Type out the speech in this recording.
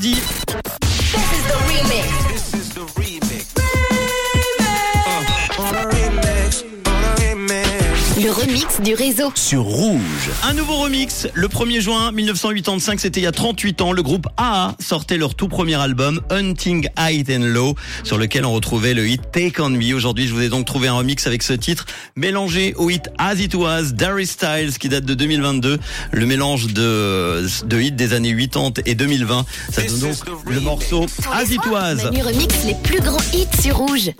Vivaldi. Le remix du réseau. Sur Rouge. Un nouveau remix. Le 1er juin 1985, c'était il y a 38 ans. Le groupe AA sortait leur tout premier album, Hunting High and Low, sur lequel on retrouvait le hit Take On Me. Aujourd'hui, je vous ai donc trouvé un remix avec ce titre, mélangé au hit As It Was, Darry Styles, qui date de 2022. Le mélange de, de hits des années 80 et 2020. Ça donne donc le morceau As It Was. Remix les plus grands hits sur Rouge.